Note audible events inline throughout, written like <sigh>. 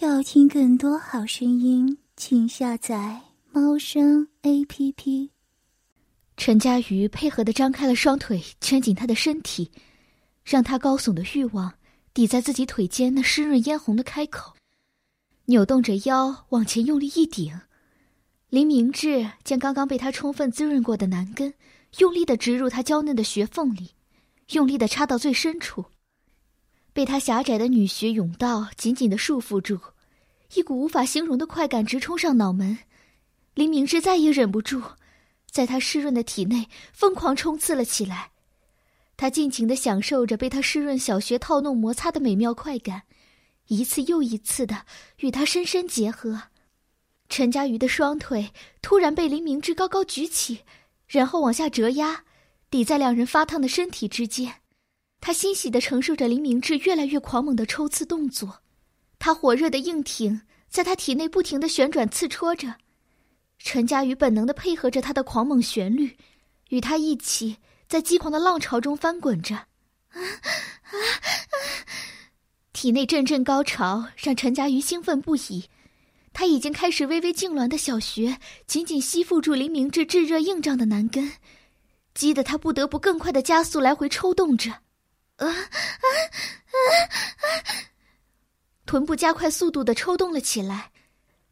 要听更多好声音，请下载猫声 A P P。陈佳瑜配合的张开了双腿，圈紧他的身体，让他高耸的欲望抵在自己腿间那湿润嫣红的开口，扭动着腰往前用力一顶。林明志将刚刚被他充分滋润过的男根用力的植入他娇嫩的穴缝里，用力的插到最深处。被他狭窄的女穴甬道紧紧的束缚住，一股无法形容的快感直冲上脑门。林明志再也忍不住，在他湿润的体内疯狂冲刺了起来。他尽情的享受着被他湿润小穴套弄摩擦的美妙快感，一次又一次的与他深深结合。陈佳瑜的双腿突然被林明志高高举起，然后往下折压，抵在两人发烫的身体之间。他欣喜地承受着林明志越来越狂猛的抽刺动作，他火热的硬挺在他体内不停地旋转刺戳着，陈佳瑜本能地配合着他的狂猛旋律，与他一起在激狂的浪潮中翻滚着，啊啊啊！体内阵阵高潮让陈佳瑜兴奋不已，他已经开始微微痉挛的小穴紧紧吸附住林明志炙热硬胀的男根，激得他不得不更快的加速来回抽动着。啊啊啊啊！臀部加快速度的抽动了起来。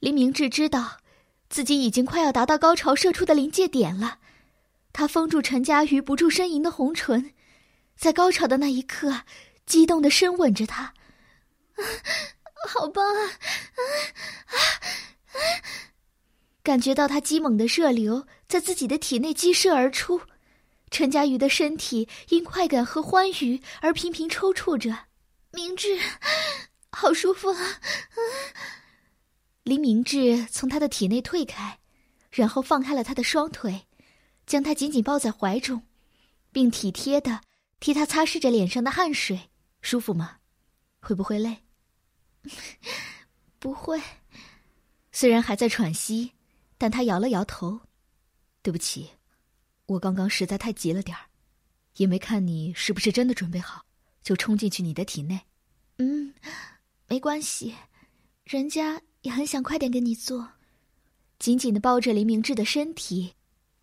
林明志知道，自己已经快要达到高潮射出的临界点了。他封住陈佳瑜不住呻吟的红唇，在高潮的那一刻，激动的深吻着她。啊，好棒啊！啊啊啊！感觉到他激猛的热流在自己的体内激射而出。陈佳瑜的身体因快感和欢愉而频频抽搐着，明志，好舒服啊！林明志从他的体内退开，然后放开了他的双腿，将他紧紧抱在怀中，并体贴的替他擦拭着脸上的汗水。舒服吗？会不会累？<laughs> 不会。虽然还在喘息，但他摇了摇头。对不起。我刚刚实在太急了点儿，也没看你是不是真的准备好，就冲进去你的体内。嗯，没关系，人家也很想快点跟你做。紧紧的抱着林明志的身体，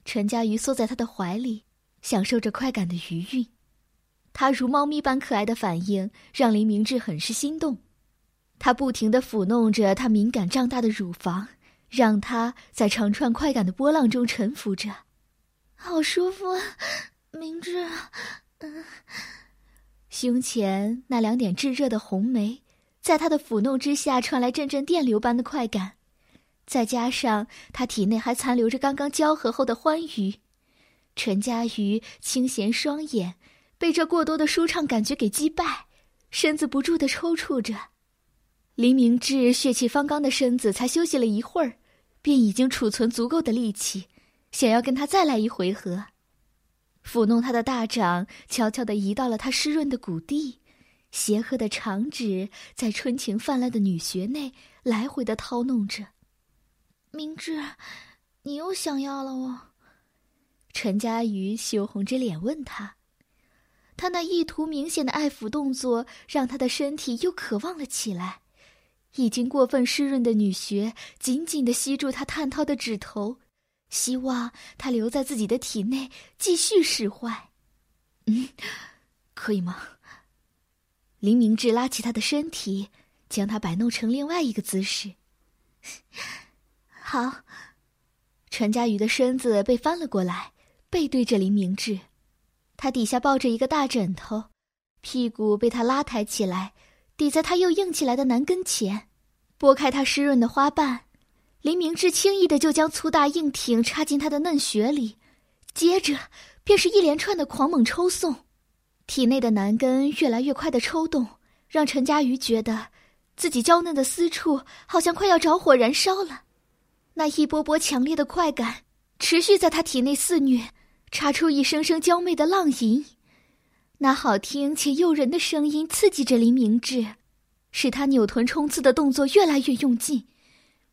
陈佳瑜缩在他的怀里，享受着快感的余韵。他如猫咪般可爱的反应让林明志很是心动，他不停的抚弄着他敏感胀大的乳房，让他在长串快感的波浪中沉浮着。好舒服啊，明智。嗯，胸前那两点炙热的红梅，在他的抚弄之下传来阵阵电流般的快感，再加上他体内还残留着刚刚交合后的欢愉，陈佳瑜清闲双眼被这过多的舒畅感觉给击败，身子不住的抽搐着。林明志血气方刚的身子才休息了一会儿，便已经储存足够的力气。想要跟他再来一回合，抚弄他的大掌悄悄地移到了他湿润的谷地，邪恶的长指在春情泛滥的女穴内来回的掏弄着。明智，你又想要了哦？陈佳瑜羞红着脸问他，他那意图明显的爱抚动作让他的身体又渴望了起来，已经过分湿润的女穴紧紧的吸住他探掏的指头。希望他留在自己的体内继续使坏，嗯，可以吗？林明志拉起他的身体，将他摆弄成另外一个姿势。<laughs> 好，陈佳瑜的身子被翻了过来，背对着林明志，他底下抱着一个大枕头，屁股被他拉抬起来，抵在他又硬起来的男跟前，拨开他湿润的花瓣。林明志轻易的就将粗大硬挺插进他的嫩穴里，接着便是一连串的狂猛抽送，体内的男根越来越快的抽动，让陈佳瑜觉得自己娇嫩的私处好像快要着火燃烧了。那一波波强烈的快感持续在他体内肆虐，插出一声声娇媚的浪吟，那好听且诱人的声音刺激着林明志，使他扭臀冲刺的动作越来越用劲。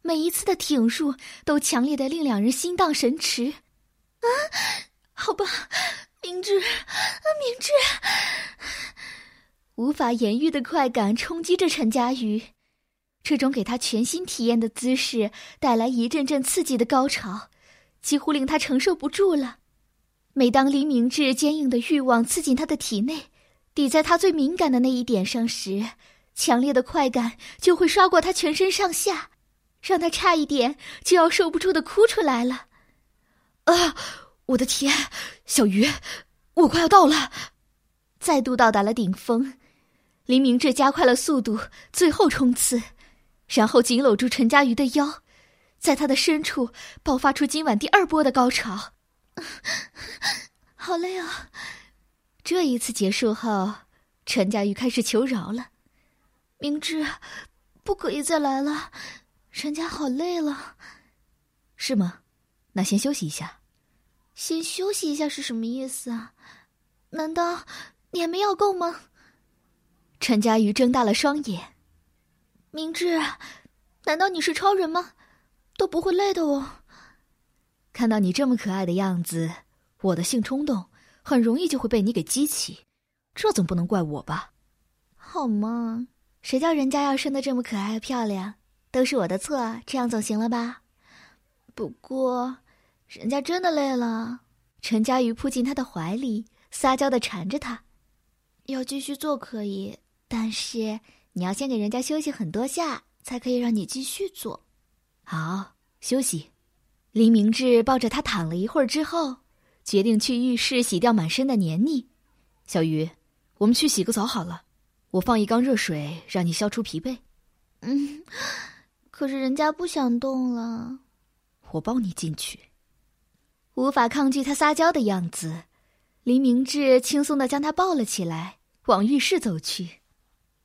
每一次的挺入都强烈的令两人心荡神驰，啊，好吧，明智，啊，明智，无法言喻的快感冲击着陈佳瑜，这种给他全新体验的姿势带来一阵阵刺激的高潮，几乎令他承受不住了。每当黎明志坚硬的欲望刺进他的体内，抵在他最敏感的那一点上时，强烈的快感就会刷过他全身上下，让他差一点就要受不住的哭出来了。啊，我的天，小鱼，我快要到了，再度到达了顶峰。林明志加快了速度，最后冲刺。然后紧搂住陈佳瑜的腰，在他的深处爆发出今晚第二波的高潮。<laughs> 好累啊！这一次结束后，陈佳瑜开始求饶了：“明志，不可以再来了，人家好累了。”是吗？那先休息一下。先休息一下是什么意思啊？难道你还没要够吗？陈佳瑜睁大了双眼。明智，难道你是超人吗？都不会累的哦。看到你这么可爱的样子，我的性冲动很容易就会被你给激起，这总不能怪我吧？好嘛，谁叫人家要生的这么可爱漂亮，都是我的错，这样总行了吧？不过，人家真的累了。陈佳瑜扑进他的怀里，撒娇的缠着他，要继续做可以，但是。你要先给人家休息很多下，才可以让你继续做。好，休息。林明志抱着他躺了一会儿之后，决定去浴室洗掉满身的黏腻。小鱼，我们去洗个澡好了。我放一缸热水，让你消除疲惫。嗯，<laughs> 可是人家不想动了。我抱你进去。无法抗拒他撒娇的样子，林明志轻松的将他抱了起来，往浴室走去。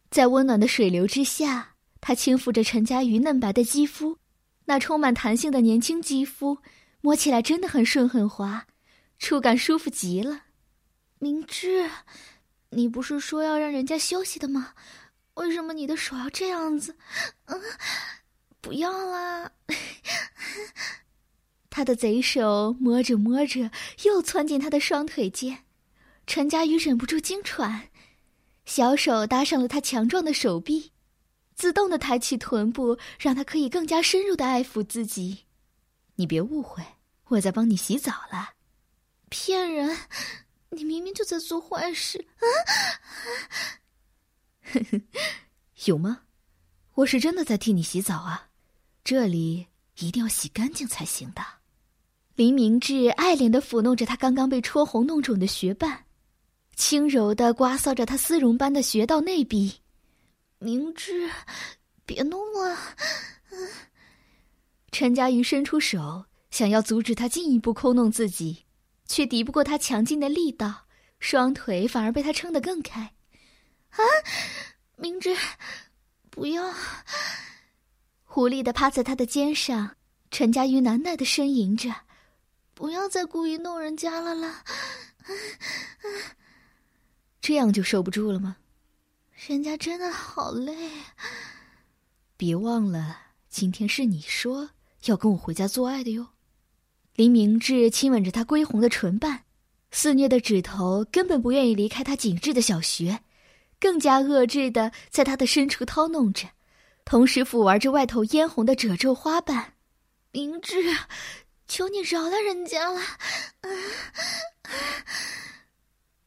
在温暖的水流之下，他轻抚着陈佳瑜嫩白的肌肤，那充满弹性的年轻肌肤，摸起来真的很顺很滑，触感舒服极了。明志，你不是说要让人家休息的吗？为什么你的手要这样子？嗯，不要啦！<laughs> 他的贼手摸着摸着，又窜进他的双腿间，陈佳宇忍不住惊喘。小手搭上了他强壮的手臂，自动的抬起臀部，让他可以更加深入的爱抚自己。你别误会，我在帮你洗澡了。骗人！你明明就在做坏事啊！呵呵，有吗？我是真的在替你洗澡啊！这里一定要洗干净才行的。林明志爱怜的抚弄着他刚刚被戳红弄肿的穴瓣。轻柔的刮搔着他丝绒般的穴道内壁，明智，别弄了。陈佳瑜伸出手，想要阻止他进一步抠弄自己，却敌不过他强劲的力道，双腿反而被他撑得更开。啊，明智，不要！无力的趴在他的肩上，陈佳瑜难耐的呻吟着：“不要再故意弄人家了啦！”这样就受不住了吗？人家真的好累。别忘了，今天是你说要跟我回家做爱的哟。林明志亲吻着她归红的唇瓣，肆虐的指头根本不愿意离开她紧致的小穴，更加遏制的在她的深处掏弄着，同时抚玩着外头嫣红的褶皱花瓣。明志，求你饶了人家了。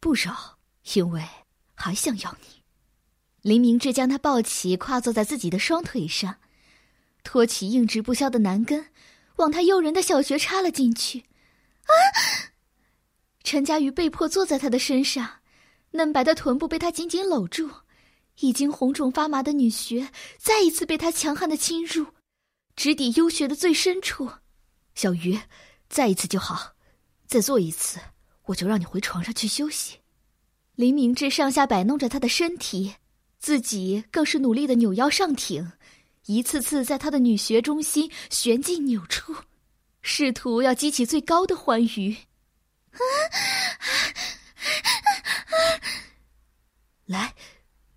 不饶。因为还想要你，林明志将他抱起，跨坐在自己的双腿上，托起硬直不消的男根，往他诱人的小穴插了进去。啊！陈佳瑜被迫坐在他的身上，嫩白的臀部被他紧紧搂住，已经红肿发麻的女穴再一次被他强悍的侵入，直抵幽穴的最深处。小鱼，再一次就好，再做一次，我就让你回床上去休息。林明志上下摆弄着他的身体，自己更是努力的扭腰上挺，一次次在他的女穴中心旋进扭出，试图要激起最高的欢愉。啊啊啊来，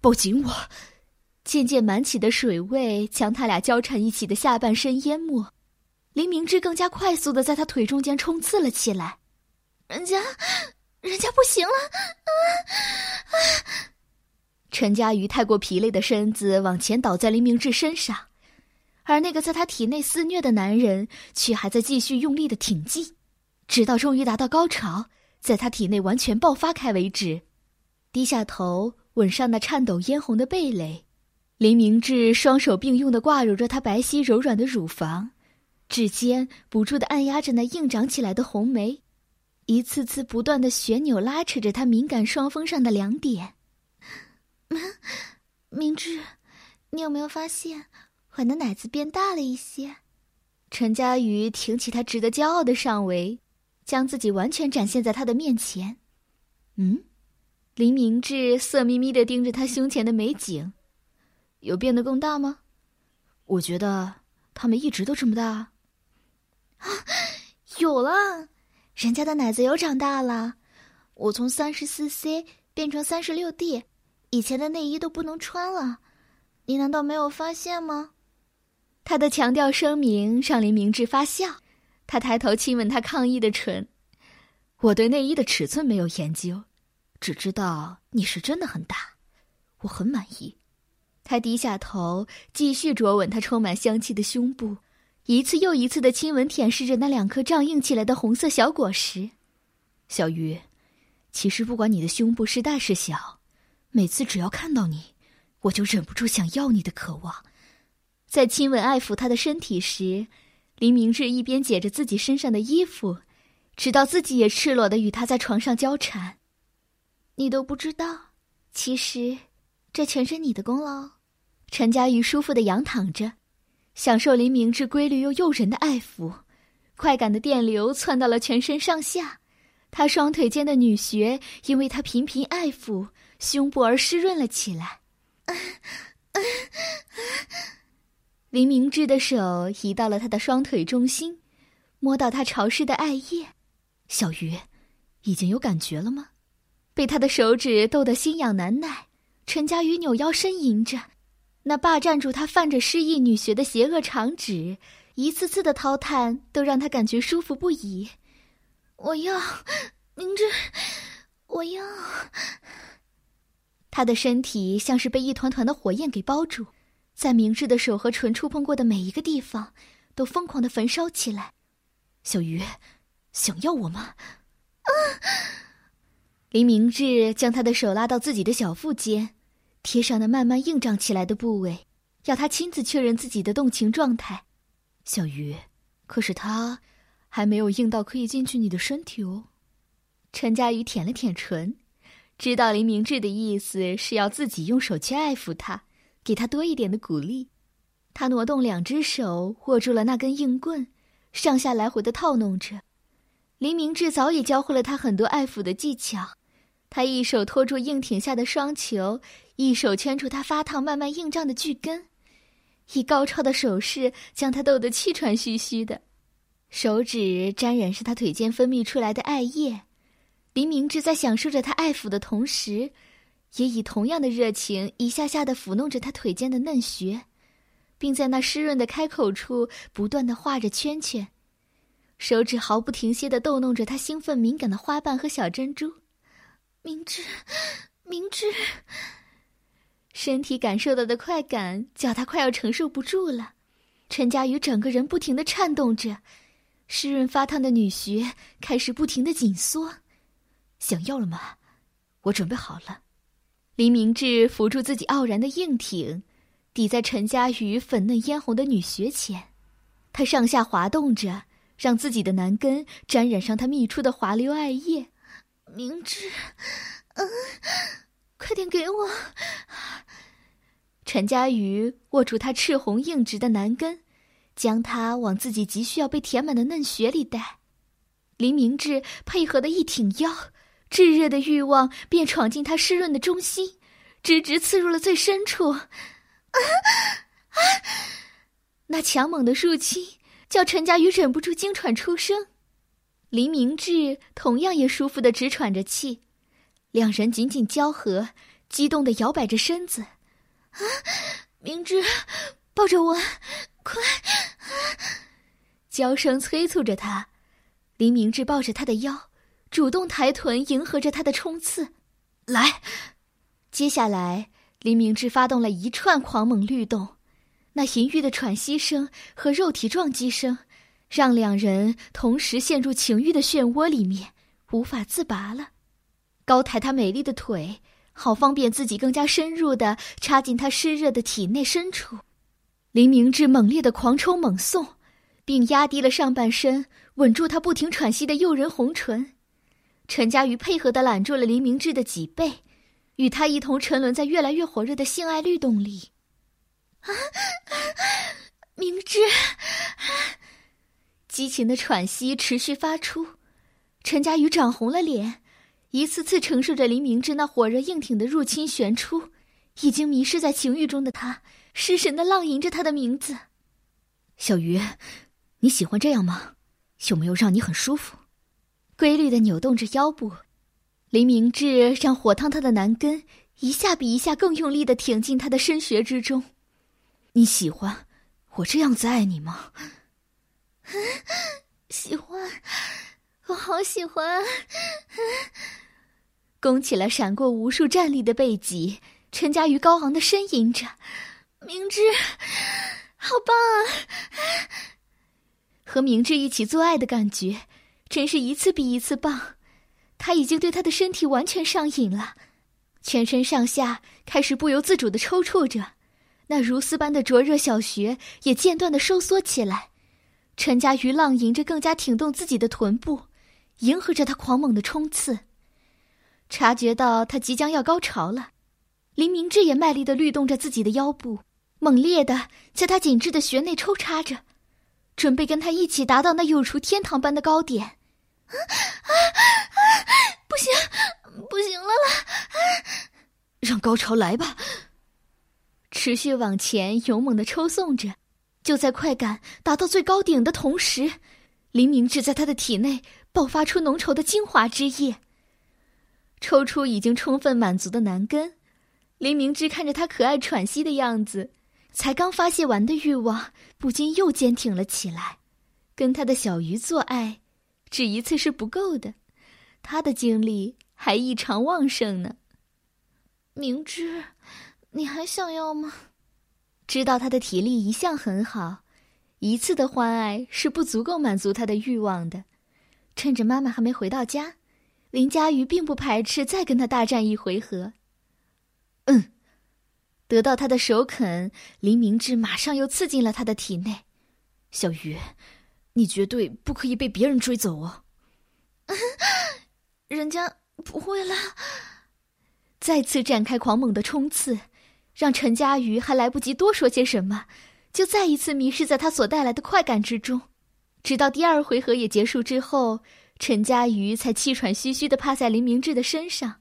抱紧我！渐渐满起的水位将他俩交缠一起的下半身淹没，林明志更加快速的在他腿中间冲刺了起来，人家。人家不行了，啊啊！陈佳瑜太过疲累的身子往前倒在林明志身上，而那个在他体内肆虐的男人却还在继续用力的挺进，直到终于达到高潮，在他体内完全爆发开为止。低下头吻上那颤抖嫣红的蓓蕾，林明志双手并用的挂揉着她白皙柔软的乳房，指尖不住的按压着那硬长起来的红梅，一次次不断的旋扭拉扯着她敏感双峰上的两点。<laughs> 明智，你有没有发现我的奶子变大了一些？陈佳瑜挺起她值得骄傲的上围，将自己完全展现在他的面前。嗯，林明志色眯眯的盯着他胸前的美景，有变得更大吗？我觉得他们一直都这么大。啊，有了，人家的奶子有长大了，我从三十四 C 变成三十六 D。以前的内衣都不能穿了，你难道没有发现吗？他的强调声明让林明志发笑，他抬头亲吻他抗议的唇。我对内衣的尺寸没有研究，只知道你是真的很大，我很满意。他低下头继续啄吻他充满香气的胸部，一次又一次的亲吻舔舐着那两颗胀硬起来的红色小果实。小鱼，其实不管你的胸部是大是小。每次只要看到你，我就忍不住想要你的渴望。在亲吻爱抚他的身体时，林明志一边解着自己身上的衣服，直到自己也赤裸的与他在床上交缠。你都不知道，其实这全是你的功劳。陈佳瑜舒服的仰躺着，享受林明志规律又诱人的爱抚，快感的电流窜到了全身上下。他双腿间的女穴因为他频频爱抚。胸部而湿润了起来。<laughs> 林明志的手移到了他的双腿中心，摸到他潮湿的艾叶。小鱼，已经有感觉了吗？被他的手指逗得心痒难耐，陈佳瑜扭腰呻吟着，那霸占住他泛着诗意女学的邪恶长指，一次次的掏探都让他感觉舒服不已。我要，明志，我要。他的身体像是被一团团的火焰给包住，在明智的手和唇触碰过的每一个地方，都疯狂的焚烧起来。小鱼，想要我吗？啊！林明志将他的手拉到自己的小腹间，贴上那慢慢硬胀起来的部位，要他亲自确认自己的动情状态。小鱼，可是他还没有硬到可以进去你的身体哦。陈佳瑜舔了舔唇。知道林明志的意思是要自己用手去爱抚他，给他多一点的鼓励。他挪动两只手，握住了那根硬棍，上下来回的套弄着。林明志早已教会了他很多爱抚的技巧。他一手托住硬挺下的双球，一手圈住他发烫、慢慢硬胀的巨根，以高超的手势将他逗得气喘吁吁的，手指沾染是他腿间分泌出来的艾叶。林明志在享受着他爱抚的同时，也以同样的热情一下下的抚弄着他腿间的嫩穴，并在那湿润的开口处不断的画着圈圈，手指毫不停歇的逗弄着他兴奋敏感的花瓣和小珍珠。明志，明志，身体感受到的快感叫他快要承受不住了。陈佳雨整个人不停的颤动着，湿润发烫的女穴开始不停的紧缩。想要了吗？我准备好了。林明志扶住自己傲然的硬挺，抵在陈佳雨粉嫩嫣红的女穴前，他上下滑动着，让自己的男根沾染上他泌出的滑溜艾叶。明志，嗯，快点给我！陈佳瑜握住他赤红硬直的男根，将他往自己急需要被填满的嫩穴里带。林明志配合的一挺腰。炙热的欲望便闯进他湿润的中心，直直刺入了最深处。啊 <laughs> 啊！那强猛的入侵叫陈佳瑜忍不住惊喘出声。林明志同样也舒服的直喘着气，两人紧紧交合，激动的摇摆着身子。啊！明志，抱着我，快！娇声催促着他。林明志抱着他的腰。主动抬臀迎合着他的冲刺，来，接下来林明志发动了一串狂猛律动，那淫欲的喘息声和肉体撞击声，让两人同时陷入情欲的漩涡里面，无法自拔了。高抬她美丽的腿，好方便自己更加深入的插进她湿热的体内深处。林明志猛烈的狂抽猛送，并压低了上半身，稳住她不停喘息的诱人红唇。陈佳瑜配合的揽住了林明志的脊背。与他一同沉沦在越来越火热的性爱律动里。啊，<laughs> 明智，激情的喘息持续发出，陈佳瑜涨红了脸，一次次承受着林明志那火热硬挺的入侵旋出。已经迷失在情欲中的他，失神的浪吟着他的名字。小鱼，你喜欢这样吗？有没有让你很舒服？规律的扭动着腰部。林明志让火烫烫的男根一下比一下更用力的挺进他的深穴之中。你喜欢我这样子爱你吗？<laughs> 喜欢，我好喜欢。弓起了闪过无数战栗的背脊，陈佳瑜高昂的呻吟着：“明志，好棒啊！”和明志一起做爱的感觉，真是一次比一次棒。他已经对他的身体完全上瘾了，全身上下开始不由自主的抽搐着，那如丝般的灼热小穴也间断的收缩起来。陈家瑜浪吟着，更加挺动自己的臀部，迎合着他狂猛的冲刺。察觉到他即将要高潮了，林明志也卖力的律动着自己的腰部，猛烈的在他紧致的穴内抽插着，准备跟他一起达到那有如天堂般的高点。啊啊啊！不行，不行了啦！啊让高潮来吧！持续往前勇猛的抽送着，就在快感达到最高顶的同时，林明志在他的体内爆发出浓稠的精华之液。抽出已经充分满足的男根，林明志看着他可爱喘息的样子，才刚发泄完的欲望不禁又坚挺了起来，跟他的小鱼做爱。只一次是不够的，他的精力还异常旺盛呢。明知，你还想要吗？知道他的体力一向很好，一次的欢爱是不足够满足他的欲望的。趁着妈妈还没回到家，林佳瑜并不排斥再跟他大战一回合。嗯，得到他的首肯，林明志马上又刺进了他的体内。小鱼。你绝对不可以被别人追走哦！人家不会啦。再次展开狂猛的冲刺，让陈佳瑜还来不及多说些什么，就再一次迷失在他所带来的快感之中。直到第二回合也结束之后，陈佳瑜才气喘吁吁的趴在林明志的身上。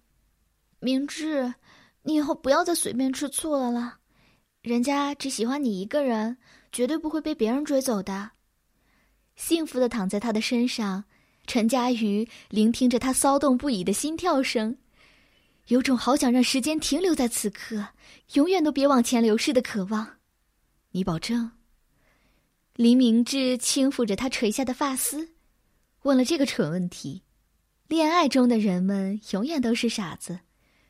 明志，你以后不要再随便吃醋了啦。人家只喜欢你一个人，绝对不会被别人追走的。幸福的躺在他的身上，陈佳瑜聆听着他骚动不已的心跳声，有种好想让时间停留在此刻，永远都别往前流逝的渴望。你保证？黎明志轻抚着他垂下的发丝，问了这个蠢问题。恋爱中的人们永远都是傻子，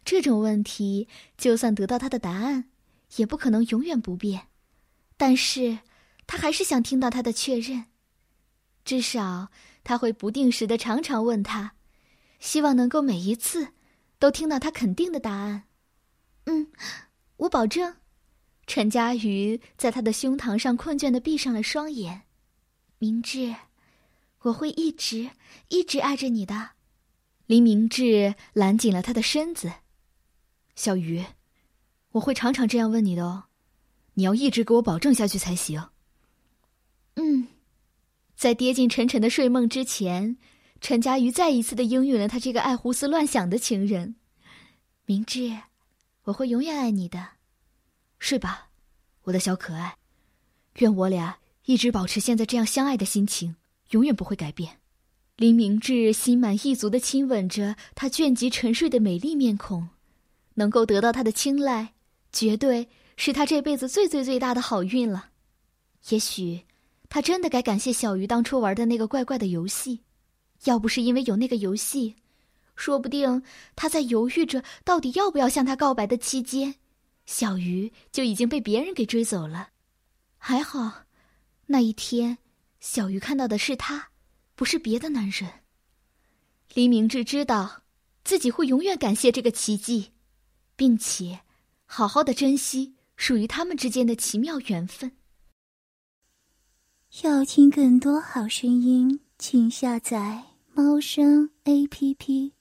这种问题就算得到他的答案，也不可能永远不变。但是，他还是想听到他的确认。至少他会不定时的常常问他，希望能够每一次都听到他肯定的答案。嗯，我保证。陈佳瑜在他的胸膛上困倦的闭上了双眼。明智，我会一直一直爱着你的。林明智揽紧了他的身子。小鱼，我会常常这样问你的哦，你要一直给我保证下去才行。嗯。在跌进沉沉的睡梦之前，陈佳瑜再一次的应允了他这个爱胡思乱想的情人。明智，我会永远爱你的。睡吧，我的小可爱。愿我俩一直保持现在这样相爱的心情，永远不会改变。林明智心满意足的亲吻着他倦极沉睡的美丽面孔，能够得到他的青睐，绝对是他这辈子最最最大的好运了。也许。他真的该感谢小鱼当初玩的那个怪怪的游戏，要不是因为有那个游戏，说不定他在犹豫着到底要不要向他告白的期间，小鱼就已经被别人给追走了。还好，那一天，小鱼看到的是他，不是别的男人。黎明志知道，自己会永远感谢这个奇迹，并且好好的珍惜属于他们之间的奇妙缘分。要听更多好声音，请下载猫声 A P P。